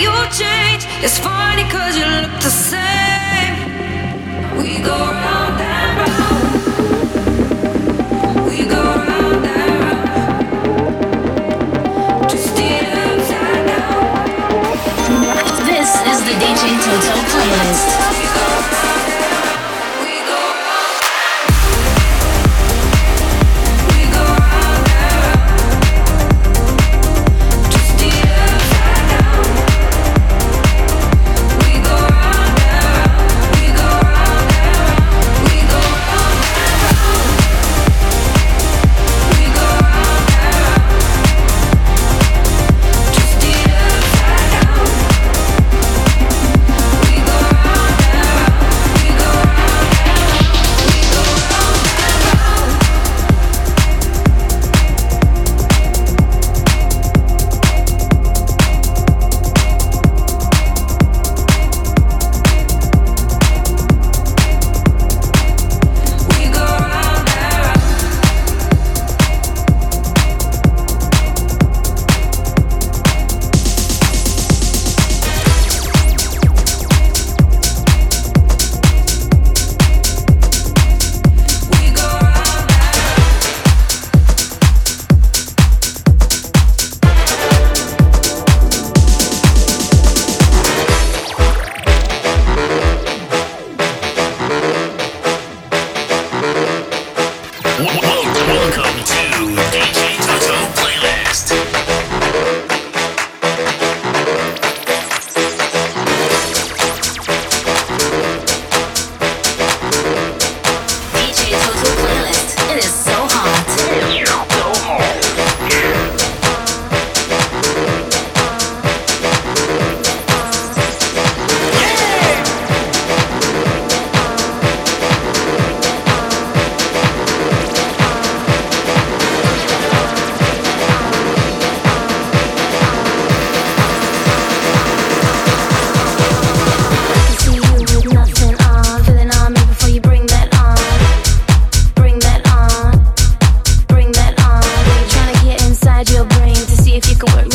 you'll change. It's funny cause you look the same. We go round and round. This is the DJ Toto playlist.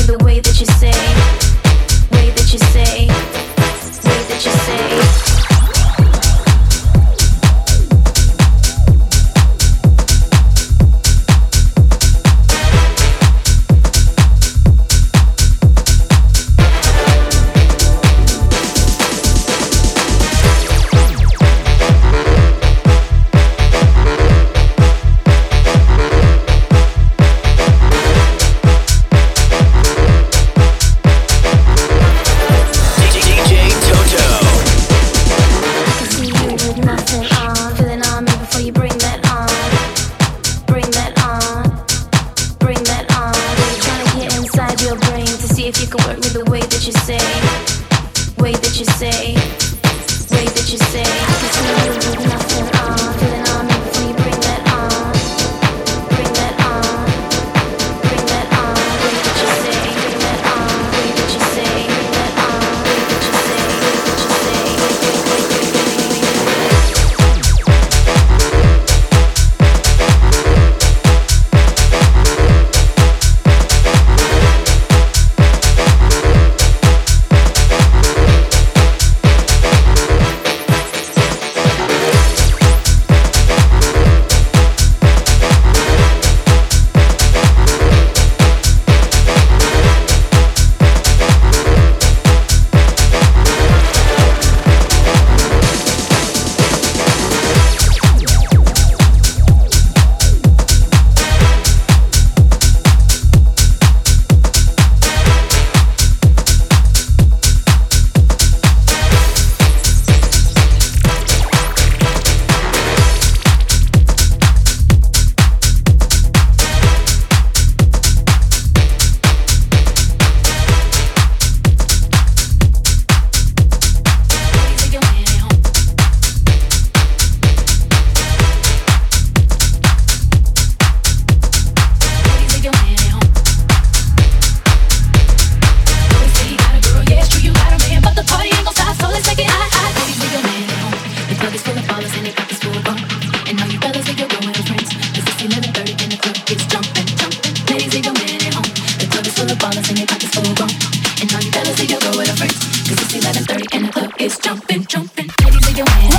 the way the ballers and your pockets full of gold, And all you fellas, your girl with a friend. Cause it's 11.30 and the club is jumping, jumping. Ladies, they go in.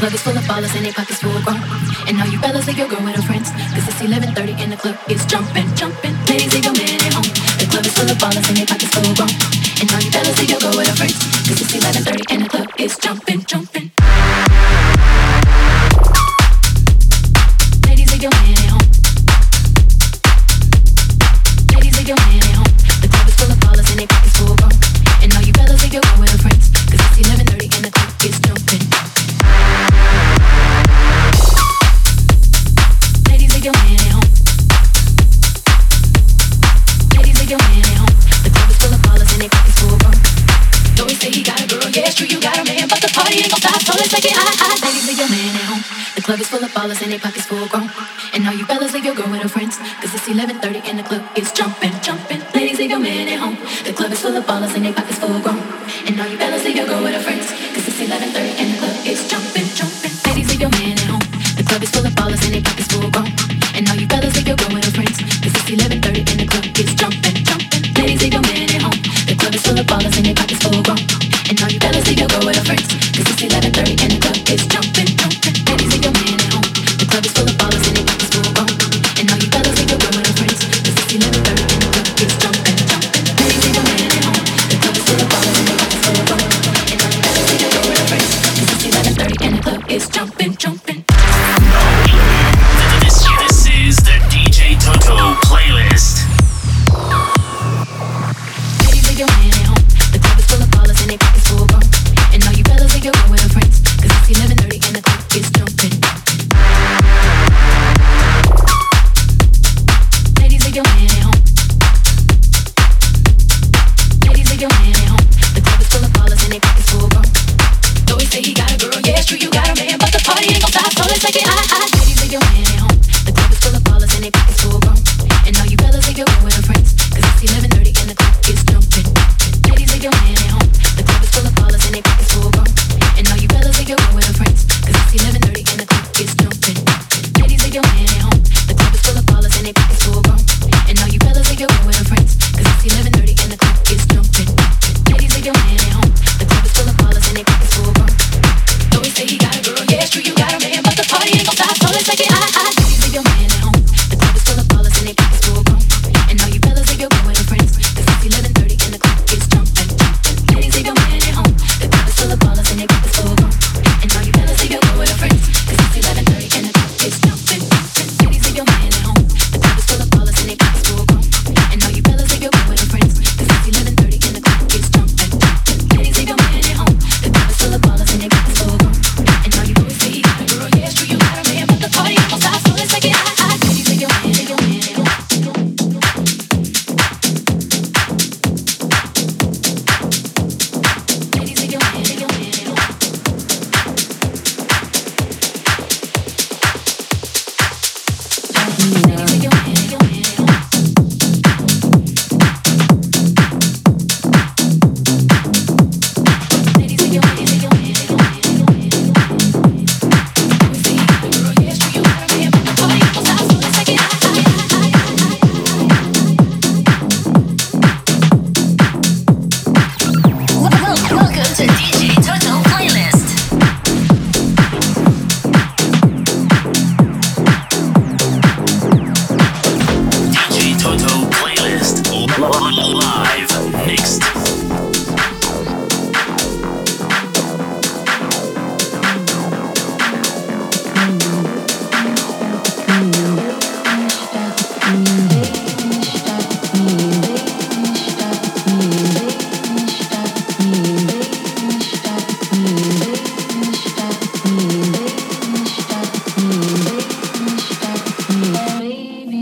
plug is full of ballers and they pockets full of grown. And now you fellas leave your girl with her friends. Cause it's 11.30 and the club is jumping, jumping. Ladies, leave your man at home. The club is full of ballers and their pockets full of grown. And now you fellas leave your girl with her friends. Cause it's 11.30 and the club is jumping, jumping. fellas in their pockets full grown. And all you fellas leave your girl with her friends. Cause it's 11.30 and the club is drunk. doing?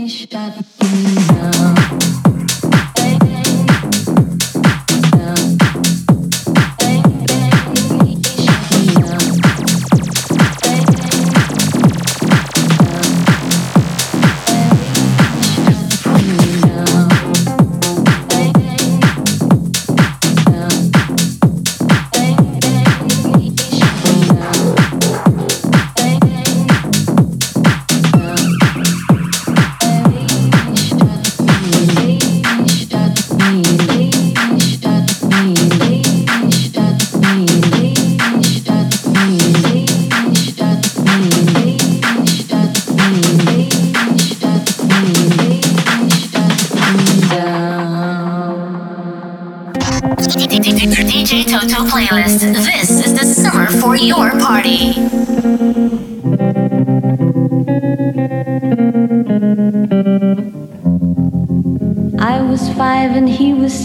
shut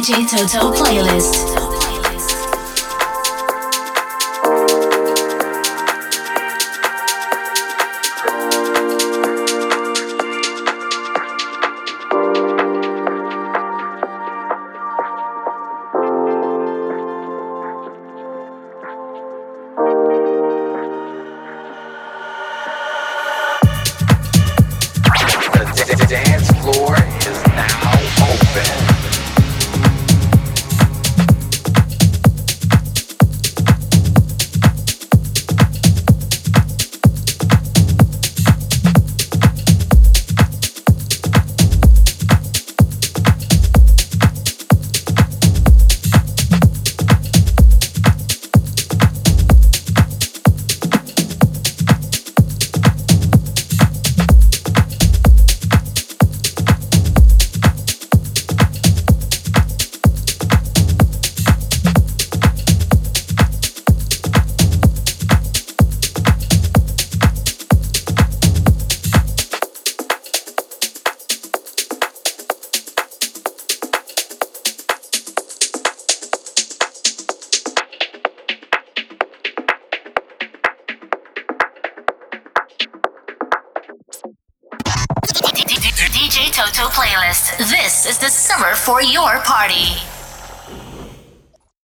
DJ Toto playlist.